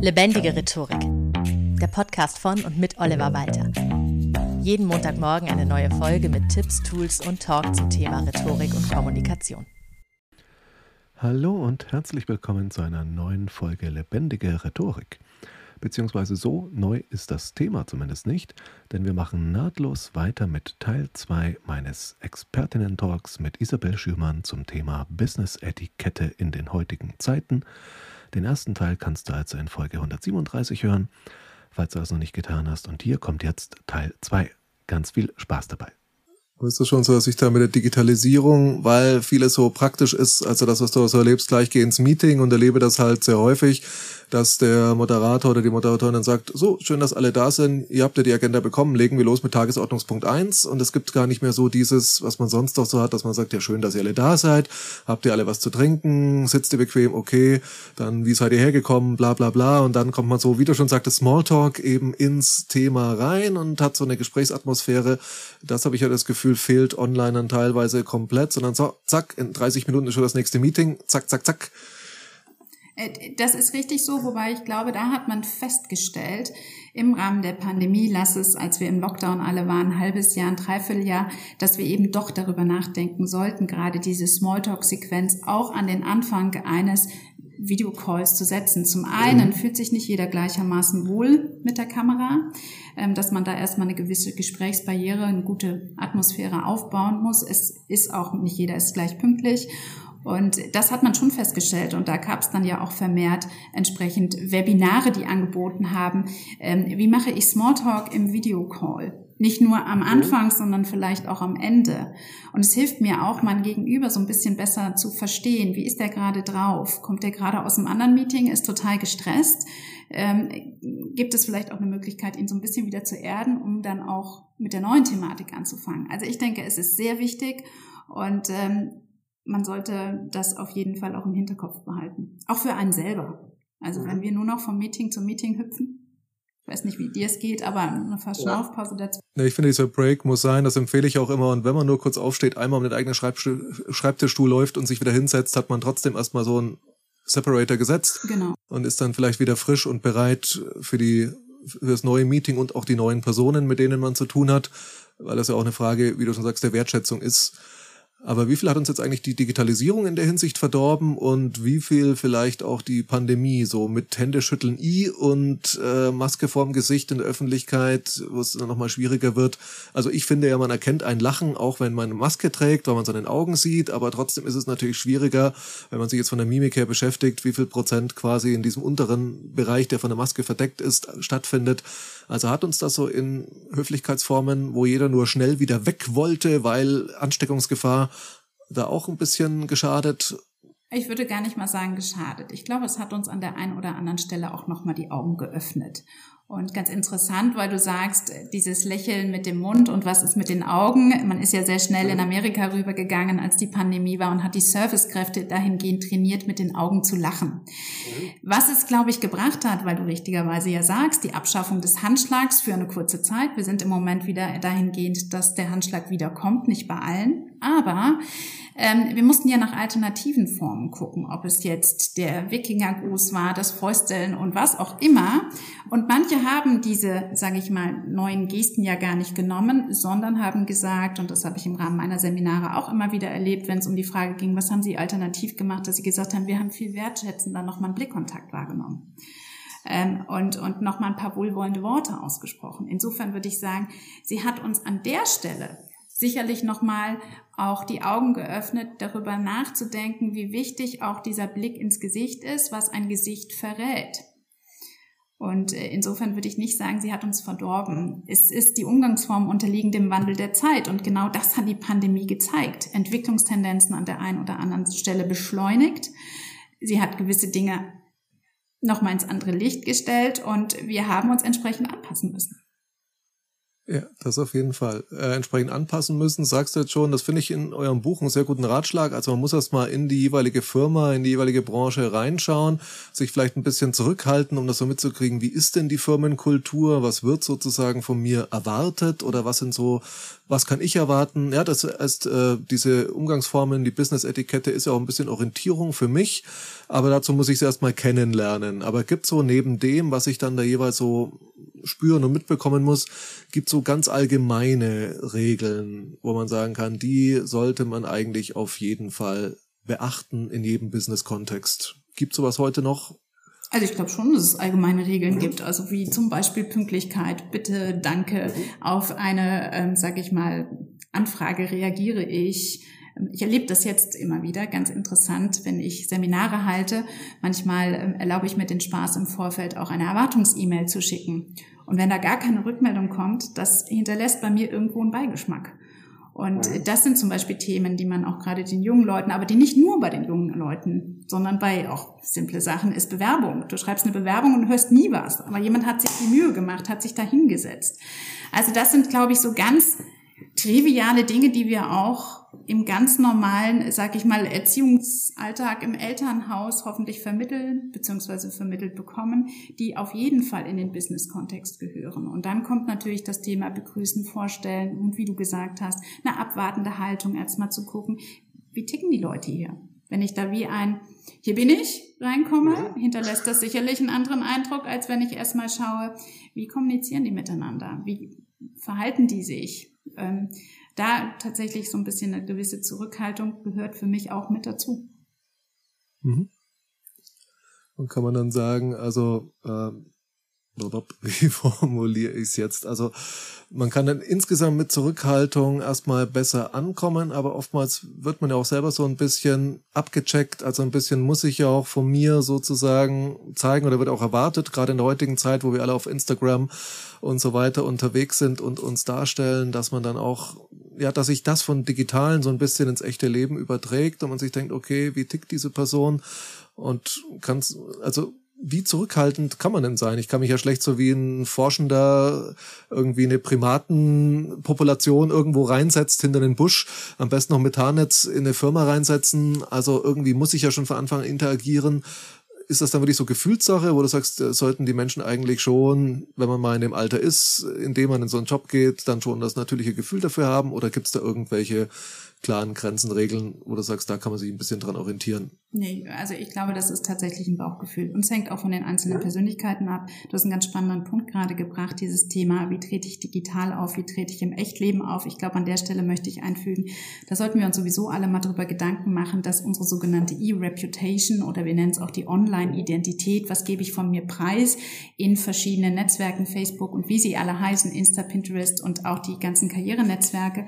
Lebendige Rhetorik. Der Podcast von und mit Oliver Walter. Jeden Montagmorgen eine neue Folge mit Tipps, Tools und Talk zum Thema Rhetorik und Kommunikation. Hallo und herzlich willkommen zu einer neuen Folge Lebendige Rhetorik. Beziehungsweise so neu ist das Thema zumindest nicht, denn wir machen nahtlos weiter mit Teil 2 meines Expertinnen-Talks mit Isabel Schürmann zum Thema Business-Etikette in den heutigen Zeiten. Den ersten Teil kannst du also in Folge 137 hören, falls du das noch nicht getan hast. Und hier kommt jetzt Teil 2. Ganz viel Spaß dabei. Ist das schon so, dass ich da mit der Digitalisierung, weil vieles so praktisch ist, also das, was du so erlebst, gleich geh ins Meeting und erlebe das halt sehr häufig, dass der Moderator oder die Moderatorin dann sagt, so, schön, dass alle da sind, ihr habt ja die Agenda bekommen, legen wir los mit Tagesordnungspunkt eins. Und es gibt gar nicht mehr so dieses, was man sonst doch so hat, dass man sagt, ja schön, dass ihr alle da seid, habt ihr alle was zu trinken, sitzt ihr bequem, okay, dann wie seid ihr hergekommen, bla bla bla. Und dann kommt man so, wie du schon sagtest, Smalltalk eben ins Thema rein und hat so eine Gesprächsatmosphäre, das habe ich ja das Gefühl, fehlt online dann teilweise komplett, sondern so, zack, in 30 Minuten ist schon das nächste Meeting, zack, zack, zack, äh, das ist richtig so, wobei ich glaube, da hat man festgestellt, im Rahmen der Pandemie, lass es, als wir im Lockdown alle waren, ein halbes Jahr, ein Dreivierteljahr, dass wir eben doch darüber nachdenken sollten, gerade diese Smalltalk-Sequenz auch an den Anfang eines Videocalls zu setzen. Zum einen fühlt sich nicht jeder gleichermaßen wohl mit der Kamera, ähm, dass man da erstmal eine gewisse Gesprächsbarriere, eine gute Atmosphäre aufbauen muss. Es ist auch nicht jeder ist gleich pünktlich. Und das hat man schon festgestellt. Und da gab es dann ja auch vermehrt entsprechend Webinare, die angeboten haben. Ähm, wie mache ich Smalltalk im Videocall? Nicht nur am Anfang, sondern vielleicht auch am Ende. Und es hilft mir auch, mein Gegenüber so ein bisschen besser zu verstehen. Wie ist der gerade drauf? Kommt der gerade aus einem anderen Meeting, ist total gestresst? Ähm, gibt es vielleicht auch eine Möglichkeit, ihn so ein bisschen wieder zu erden, um dann auch mit der neuen Thematik anzufangen? Also ich denke, es ist sehr wichtig und ähm, man sollte das auf jeden Fall auch im Hinterkopf behalten. Auch für einen selber. Also wenn wir nur noch vom Meeting zu Meeting hüpfen, ich weiß nicht, wie dir es geht, aber eine Verschnaufpause dazu. Ja, ich finde, dieser Break muss sein, das empfehle ich auch immer. Und wenn man nur kurz aufsteht, einmal um den eigenen Schreibtischstuhl läuft und sich wieder hinsetzt, hat man trotzdem erstmal so einen Separator gesetzt. Genau. Und ist dann vielleicht wieder frisch und bereit für die für das neue Meeting und auch die neuen Personen, mit denen man zu tun hat, weil das ja auch eine Frage, wie du schon sagst, der Wertschätzung ist. Aber wie viel hat uns jetzt eigentlich die Digitalisierung in der Hinsicht verdorben und wie viel vielleicht auch die Pandemie so mit Händeschütteln i und äh, Maske vorm Gesicht in der Öffentlichkeit, wo es dann nochmal schwieriger wird. Also ich finde ja, man erkennt ein Lachen, auch wenn man eine Maske trägt, weil man seinen Augen sieht, aber trotzdem ist es natürlich schwieriger, wenn man sich jetzt von der Mimik her beschäftigt, wie viel Prozent quasi in diesem unteren Bereich, der von der Maske verdeckt ist, stattfindet. Also hat uns das so in Höflichkeitsformen, wo jeder nur schnell wieder weg wollte, weil Ansteckungsgefahr da auch ein bisschen geschadet? Ich würde gar nicht mal sagen geschadet. Ich glaube, es hat uns an der einen oder anderen Stelle auch nochmal die Augen geöffnet. Und ganz interessant, weil du sagst, dieses Lächeln mit dem Mund und was ist mit den Augen. Man ist ja sehr schnell in Amerika rübergegangen, als die Pandemie war und hat die Servicekräfte dahingehend trainiert, mit den Augen zu lachen. Was es, glaube ich, gebracht hat, weil du richtigerweise ja sagst, die Abschaffung des Handschlags für eine kurze Zeit. Wir sind im Moment wieder dahingehend, dass der Handschlag wieder kommt, nicht bei allen. Aber ähm, wir mussten ja nach alternativen Formen gucken, ob es jetzt der Wikingergruß war, das Fäusteln und was auch immer. Und manche haben diese, sage ich mal, neuen Gesten ja gar nicht genommen, sondern haben gesagt, und das habe ich im Rahmen meiner Seminare auch immer wieder erlebt, wenn es um die Frage ging, was haben sie alternativ gemacht, dass sie gesagt haben, wir haben viel wertschätzender nochmal einen Blickkontakt wahrgenommen. Ähm, und, und nochmal ein paar wohlwollende Worte ausgesprochen. Insofern würde ich sagen, sie hat uns an der Stelle sicherlich nochmal auch die Augen geöffnet, darüber nachzudenken, wie wichtig auch dieser Blick ins Gesicht ist, was ein Gesicht verrät. Und äh, insofern würde ich nicht sagen, sie hat uns verdorben. Es ist die Umgangsform unterliegen dem Wandel der Zeit. Und genau das hat die Pandemie gezeigt. Entwicklungstendenzen an der einen oder anderen Stelle beschleunigt. Sie hat gewisse Dinge nochmal ins andere Licht gestellt und wir haben uns entsprechend anpassen müssen. Ja, das auf jeden Fall. Äh, entsprechend anpassen müssen, sagst du jetzt schon. Das finde ich in eurem Buch einen sehr guten Ratschlag. Also man muss erst mal in die jeweilige Firma, in die jeweilige Branche reinschauen, sich vielleicht ein bisschen zurückhalten, um das so mitzukriegen. Wie ist denn die Firmenkultur? Was wird sozusagen von mir erwartet? Oder was sind so, was kann ich erwarten? Ja, das ist äh, diese Umgangsformen, die Business-Etikette ist ja auch ein bisschen Orientierung für mich. Aber dazu muss ich es erstmal kennenlernen. Aber gibt so neben dem, was ich dann da jeweils so spüren und mitbekommen muss, gibt so ganz allgemeine Regeln, wo man sagen kann, die sollte man eigentlich auf jeden Fall beachten in jedem Business-Kontext. Gibt sowas heute noch? Also ich glaube schon, dass es allgemeine Regeln gibt, also wie zum Beispiel Pünktlichkeit, bitte, danke, auf eine, ähm, sage ich mal, Anfrage reagiere ich. Ich erlebe das jetzt immer wieder, ganz interessant, wenn ich Seminare halte. Manchmal ähm, erlaube ich mir den Spaß im Vorfeld auch eine Erwartungs-E-Mail zu schicken. Und wenn da gar keine Rückmeldung kommt, das hinterlässt bei mir irgendwo einen Beigeschmack. Und das sind zum Beispiel Themen, die man auch gerade den jungen Leuten, aber die nicht nur bei den jungen Leuten, sondern bei auch simple Sachen ist Bewerbung. Du schreibst eine Bewerbung und hörst nie was. Aber jemand hat sich die Mühe gemacht, hat sich da hingesetzt. Also das sind, glaube ich, so ganz triviale Dinge, die wir auch im ganz normalen, sag ich mal, Erziehungsalltag im Elternhaus hoffentlich vermitteln bzw. vermittelt bekommen, die auf jeden Fall in den Business-Kontext gehören. Und dann kommt natürlich das Thema Begrüßen, Vorstellen und wie du gesagt hast, eine abwartende Haltung, erstmal zu gucken, wie ticken die Leute hier? Wenn ich da wie ein Hier bin ich reinkomme, hinterlässt das sicherlich einen anderen Eindruck, als wenn ich erstmal schaue, wie kommunizieren die miteinander? Wie verhalten die sich? Ähm, da tatsächlich so ein bisschen eine gewisse Zurückhaltung gehört für mich auch mit dazu. Mhm. Und kann man dann sagen, also äh, wie formuliere ich es jetzt? Also man kann dann insgesamt mit Zurückhaltung erstmal besser ankommen, aber oftmals wird man ja auch selber so ein bisschen abgecheckt, also ein bisschen muss ich ja auch von mir sozusagen zeigen oder wird auch erwartet, gerade in der heutigen Zeit, wo wir alle auf Instagram und so weiter unterwegs sind und uns darstellen, dass man dann auch, ja, dass sich das von Digitalen so ein bisschen ins echte Leben überträgt und man sich denkt, okay, wie tickt diese Person? Und kann also wie zurückhaltend kann man denn sein? Ich kann mich ja schlecht so wie ein Forschender irgendwie eine Primatenpopulation irgendwo reinsetzt hinter den Busch, am besten noch mit Haarnetz in eine Firma reinsetzen. Also irgendwie muss ich ja schon von Anfang an interagieren. Ist das dann wirklich so Gefühlssache, wo du sagst, äh, sollten die Menschen eigentlich schon, wenn man mal in dem Alter ist, in dem man in so einen Job geht, dann schon das natürliche Gefühl dafür haben? Oder gibt es da irgendwelche klaren Grenzen, Regeln, wo du sagst, da kann man sich ein bisschen dran orientieren? Nee, also ich glaube, das ist tatsächlich ein Bauchgefühl. Und es hängt auch von den einzelnen Persönlichkeiten ab. Du hast einen ganz spannenden Punkt gerade gebracht, dieses Thema, wie trete ich digital auf, wie trete ich im Echtleben auf. Ich glaube, an der Stelle möchte ich einfügen, da sollten wir uns sowieso alle mal drüber Gedanken machen, dass unsere sogenannte E-Reputation oder wir nennen es auch die Online-Identität, was gebe ich von mir preis in verschiedenen Netzwerken, Facebook und wie sie alle heißen, Insta, Pinterest und auch die ganzen Karrierenetzwerke,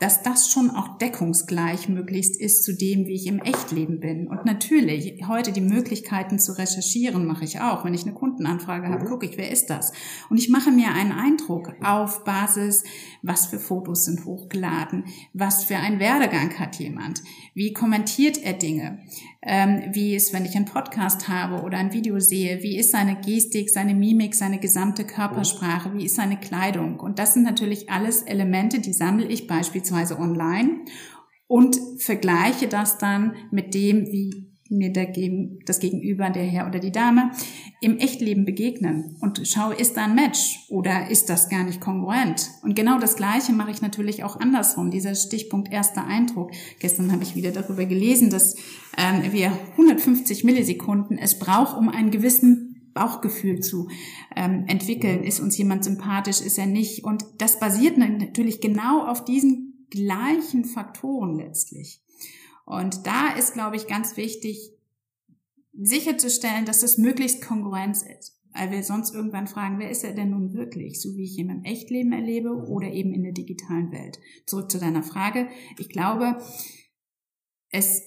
dass das schon auch deckungsgleich möglichst ist zu dem, wie ich im Echtleben bin. Und natürlich, heute die Möglichkeiten zu recherchieren mache ich auch. Wenn ich eine Kundenanfrage habe, mhm. gucke ich, wer ist das? Und ich mache mir einen Eindruck auf Basis, was für Fotos sind hochgeladen, was für ein Werdegang hat jemand, wie kommentiert er Dinge, ähm, wie ist, wenn ich einen Podcast habe oder ein Video sehe, wie ist seine Gestik, seine Mimik, seine gesamte Körpersprache, wie ist seine Kleidung. Und das sind natürlich alles Elemente, die sammle ich beispielsweise online und vergleiche das dann mit dem, wie mir dagegen, das Gegenüber, der Herr oder die Dame, im Echtleben begegnen und schaue, ist da ein Match oder ist das gar nicht kongruent? Und genau das Gleiche mache ich natürlich auch andersrum. Dieser Stichpunkt erster Eindruck. Gestern habe ich wieder darüber gelesen, dass ähm, wir 150 Millisekunden es braucht, um einen gewissen Bauchgefühl zu ähm, entwickeln. Ist uns jemand sympathisch, ist er nicht? Und das basiert natürlich genau auf diesen gleichen Faktoren letztlich. Und da ist, glaube ich, ganz wichtig, sicherzustellen, dass es möglichst Konkurrenz ist. Weil wir sonst irgendwann fragen, wer ist er denn nun wirklich? So wie ich ihn im Echtleben erlebe oder eben in der digitalen Welt. Zurück zu deiner Frage. Ich glaube, es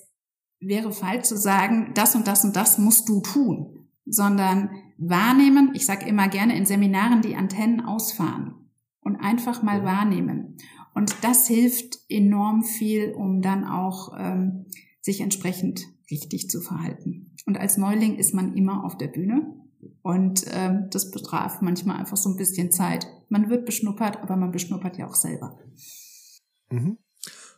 wäre falsch zu sagen, das und das und das musst du tun, sondern wahrnehmen. Ich sage immer gerne in Seminaren die Antennen ausfahren und einfach mal wahrnehmen. Und das hilft enorm viel, um dann auch ähm, sich entsprechend richtig zu verhalten. Und als Neuling ist man immer auf der Bühne. Und ähm, das betraf manchmal einfach so ein bisschen Zeit. Man wird beschnuppert, aber man beschnuppert ja auch selber. Mhm.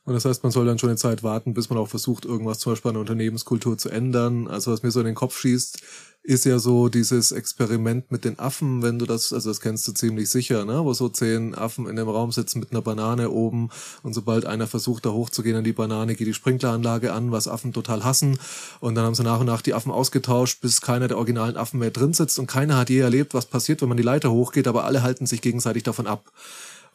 Und das heißt, man soll dann schon eine Zeit warten, bis man auch versucht, irgendwas zum Beispiel an der Unternehmenskultur zu ändern. Also was mir so in den Kopf schießt, ist ja so dieses Experiment mit den Affen, wenn du das, also das kennst du ziemlich sicher, ne? wo so zehn Affen in dem Raum sitzen mit einer Banane oben und sobald einer versucht, da hochzugehen an die Banane, geht die Sprinkleranlage an, was Affen total hassen. Und dann haben sie nach und nach die Affen ausgetauscht, bis keiner der originalen Affen mehr drin sitzt und keiner hat je erlebt, was passiert, wenn man die Leiter hochgeht, aber alle halten sich gegenseitig davon ab.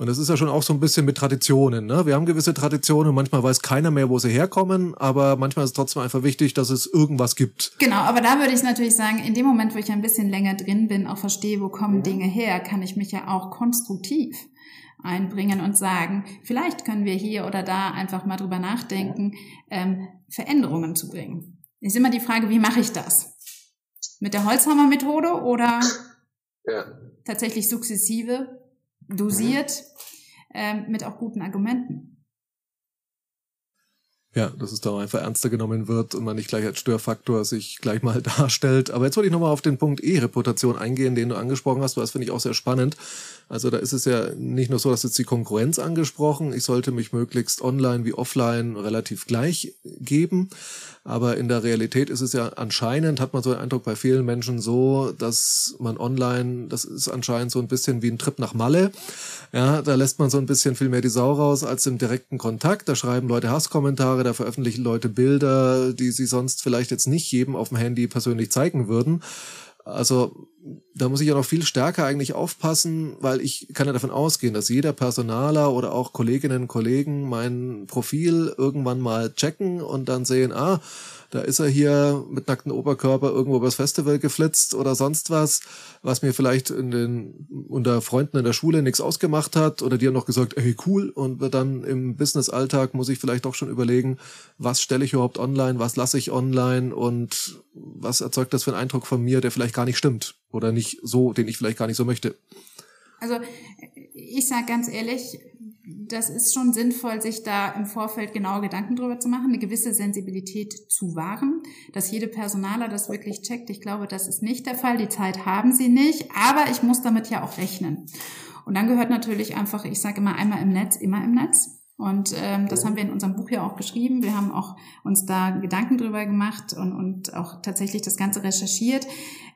Und das ist ja schon auch so ein bisschen mit Traditionen. Ne? Wir haben gewisse Traditionen, manchmal weiß keiner mehr, wo sie herkommen, aber manchmal ist es trotzdem einfach wichtig, dass es irgendwas gibt. Genau, aber da würde ich natürlich sagen, in dem Moment, wo ich ein bisschen länger drin bin, auch verstehe, wo kommen. Dinge her, kann ich mich ja auch konstruktiv einbringen und sagen, vielleicht können wir hier oder da einfach mal drüber nachdenken, ähm, Veränderungen zu bringen. Ist immer die Frage, wie mache ich das? Mit der Holzhammer-Methode oder ja. tatsächlich sukzessive dosiert, äh, mit auch guten Argumenten. Ja, dass es da einfach ernster genommen wird und man nicht gleich als Störfaktor sich gleich mal darstellt. Aber jetzt wollte ich nochmal auf den Punkt E-Reputation eingehen, den du angesprochen hast, weil das finde ich auch sehr spannend. Also da ist es ja nicht nur so, dass jetzt die Konkurrenz angesprochen, ich sollte mich möglichst online wie offline relativ gleich geben. Aber in der Realität ist es ja anscheinend, hat man so den Eindruck bei vielen Menschen so, dass man online, das ist anscheinend so ein bisschen wie ein Trip nach Malle. Ja, da lässt man so ein bisschen viel mehr die Sau raus als im direkten Kontakt. Da schreiben Leute Hasskommentare, da veröffentlichen Leute Bilder, die sie sonst vielleicht jetzt nicht jedem auf dem Handy persönlich zeigen würden. Also da muss ich ja noch viel stärker eigentlich aufpassen, weil ich kann ja davon ausgehen, dass jeder Personaler oder auch Kolleginnen und Kollegen mein Profil irgendwann mal checken und dann sehen, ah, da ist er hier mit nacktem Oberkörper irgendwo übers Festival geflitzt oder sonst was, was mir vielleicht in den, unter Freunden in der Schule nichts ausgemacht hat oder die haben noch gesagt, hey cool und dann im Business-Alltag muss ich vielleicht doch schon überlegen, was stelle ich überhaupt online, was lasse ich online und was erzeugt das für einen Eindruck von mir, der vielleicht gar nicht stimmt oder nicht so, den ich vielleicht gar nicht so möchte. Also ich sage ganz ehrlich, das ist schon sinnvoll, sich da im Vorfeld genaue Gedanken drüber zu machen, eine gewisse Sensibilität zu wahren, dass jede Personaler das wirklich checkt. Ich glaube, das ist nicht der Fall. Die Zeit haben sie nicht, aber ich muss damit ja auch rechnen. Und dann gehört natürlich einfach, ich sage immer einmal im Netz, immer im Netz. Und ähm, das haben wir in unserem Buch ja auch geschrieben. Wir haben auch uns da Gedanken drüber gemacht und, und auch tatsächlich das Ganze recherchiert.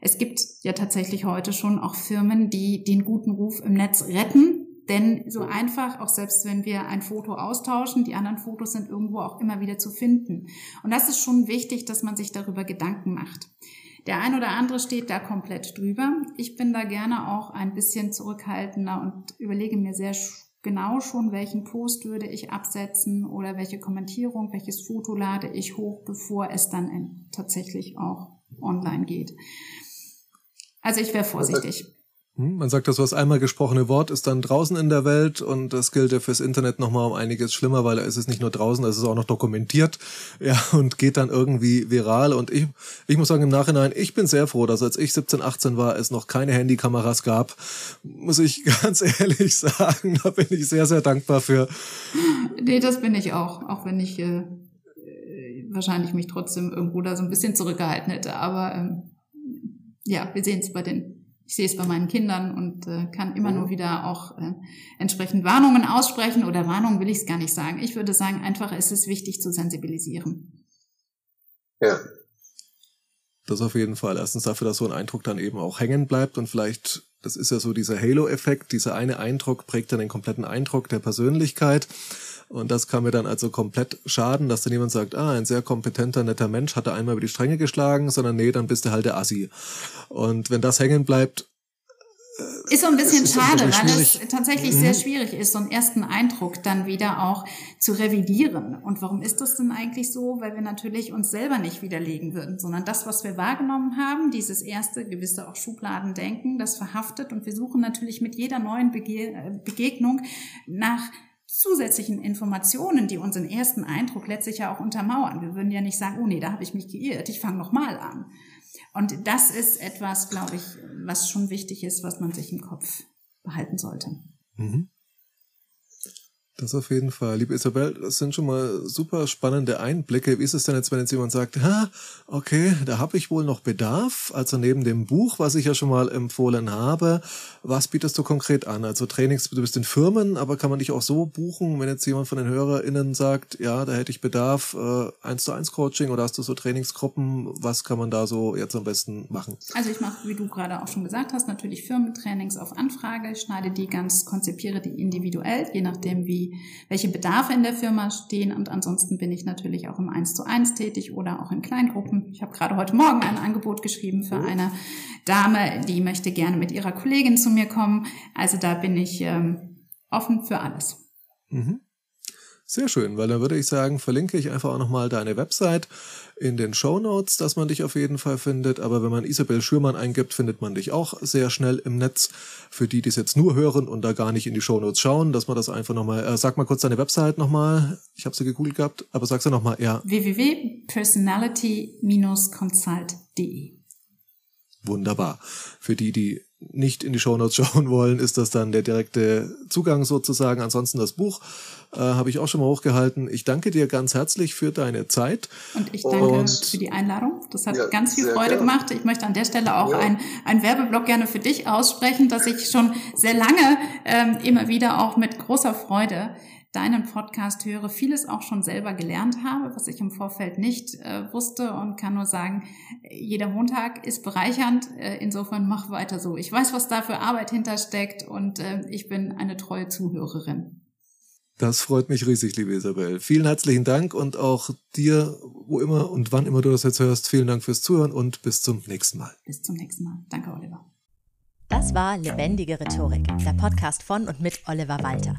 Es gibt ja tatsächlich heute schon auch Firmen, die den guten Ruf im Netz retten. Denn so einfach, auch selbst wenn wir ein Foto austauschen, die anderen Fotos sind irgendwo auch immer wieder zu finden. Und das ist schon wichtig, dass man sich darüber Gedanken macht. Der ein oder andere steht da komplett drüber. Ich bin da gerne auch ein bisschen zurückhaltender und überlege mir sehr genau schon, welchen Post würde ich absetzen oder welche Kommentierung, welches Foto lade ich hoch, bevor es dann tatsächlich auch online geht. Also ich wäre vorsichtig. Hm, man sagt, das was einmal gesprochene Wort ist dann draußen in der Welt und das gilt ja fürs Internet nochmal um einiges schlimmer, weil da ist es nicht nur draußen, es ist auch noch dokumentiert, ja, und geht dann irgendwie viral. Und ich, ich muss sagen im Nachhinein, ich bin sehr froh, dass als ich 17, 18 war, es noch keine Handykameras gab, muss ich ganz ehrlich sagen, da bin ich sehr, sehr dankbar für. Nee, das bin ich auch, auch wenn ich äh, wahrscheinlich mich trotzdem irgendwo da so ein bisschen zurückgehalten hätte, aber ähm, ja, wir sehen es bei den ich sehe es bei meinen Kindern und äh, kann immer nur wieder auch äh, entsprechend Warnungen aussprechen oder Warnungen will ich es gar nicht sagen. Ich würde sagen, einfach ist es wichtig zu sensibilisieren. Ja. Das auf jeden Fall. Erstens dafür, dass so ein Eindruck dann eben auch hängen bleibt und vielleicht, das ist ja so dieser Halo-Effekt, dieser eine Eindruck prägt dann den kompletten Eindruck der Persönlichkeit. Und das kann mir dann also komplett schaden, dass dann jemand sagt, ah, ein sehr kompetenter, netter Mensch hat er einmal über die Stränge geschlagen, sondern nee, dann bist du halt der Assi. Und wenn das hängen bleibt, ist so ein bisschen schade, weil es tatsächlich mhm. sehr schwierig ist, so einen ersten Eindruck dann wieder auch zu revidieren. Und warum ist das denn eigentlich so? Weil wir natürlich uns selber nicht widerlegen würden, sondern das, was wir wahrgenommen haben, dieses erste gewisse auch Schubladendenken, das verhaftet. Und wir suchen natürlich mit jeder neuen Bege Begegnung nach zusätzlichen Informationen, die unseren ersten Eindruck letztlich ja auch untermauern. Wir würden ja nicht sagen, oh nee, da habe ich mich geirrt, ich fange nochmal an. Und das ist etwas, glaube ich, was schon wichtig ist, was man sich im Kopf behalten sollte. Mhm. Das auf jeden Fall. Liebe Isabel, das sind schon mal super spannende Einblicke. Wie ist es denn jetzt, wenn jetzt jemand sagt, ha, okay, da habe ich wohl noch Bedarf, also neben dem Buch, was ich ja schon mal empfohlen habe, was bietest du konkret an? Also Trainings, du bist in Firmen, aber kann man dich auch so buchen, wenn jetzt jemand von den HörerInnen sagt, ja, da hätte ich Bedarf, äh, eins zu eins Coaching oder hast du so Trainingsgruppen, was kann man da so jetzt am besten machen? Also ich mache, wie du gerade auch schon gesagt hast, natürlich Firmentrainings auf Anfrage, schneide die ganz, konzipiere die individuell, je nachdem wie welche Bedarfe in der Firma stehen. Und ansonsten bin ich natürlich auch im 1 zu 1 tätig oder auch in Kleingruppen. Ich habe gerade heute Morgen ein Angebot geschrieben für eine Dame, die möchte gerne mit ihrer Kollegin zu mir kommen. Also da bin ich ähm, offen für alles. Mhm. Sehr schön, weil dann würde ich sagen, verlinke ich einfach auch nochmal deine Website in den Show Notes, dass man dich auf jeden Fall findet. Aber wenn man Isabel Schürmann eingibt, findet man dich auch sehr schnell im Netz. Für die, die es jetzt nur hören und da gar nicht in die Show Notes schauen, dass man das einfach nochmal, äh, sag mal kurz deine Website nochmal. Ich habe sie gegoogelt gehabt, aber sag's ja nochmal, ja. www.personality-consult.de Wunderbar. Für die, die nicht in die Shownotes schauen wollen, ist das dann der direkte Zugang sozusagen. Ansonsten das Buch äh, habe ich auch schon mal hochgehalten. Ich danke dir ganz herzlich für deine Zeit. Und ich danke Und, für die Einladung. Das hat ja, ganz viel Freude gerne. gemacht. Ich möchte an der Stelle auch ja. ein, ein Werbeblock gerne für dich aussprechen, dass ich schon sehr lange ähm, immer wieder auch mit großer Freude deinen Podcast höre, vieles auch schon selber gelernt habe, was ich im Vorfeld nicht äh, wusste und kann nur sagen, jeder Montag ist bereichernd. Äh, insofern mach weiter so. Ich weiß, was da für Arbeit hintersteckt und äh, ich bin eine treue Zuhörerin. Das freut mich riesig, liebe Isabel. Vielen herzlichen Dank und auch dir, wo immer und wann immer du das jetzt hörst, vielen Dank fürs Zuhören und bis zum nächsten Mal. Bis zum nächsten Mal. Danke, Oliver. Das war Lebendige Rhetorik, der Podcast von und mit Oliver Walter.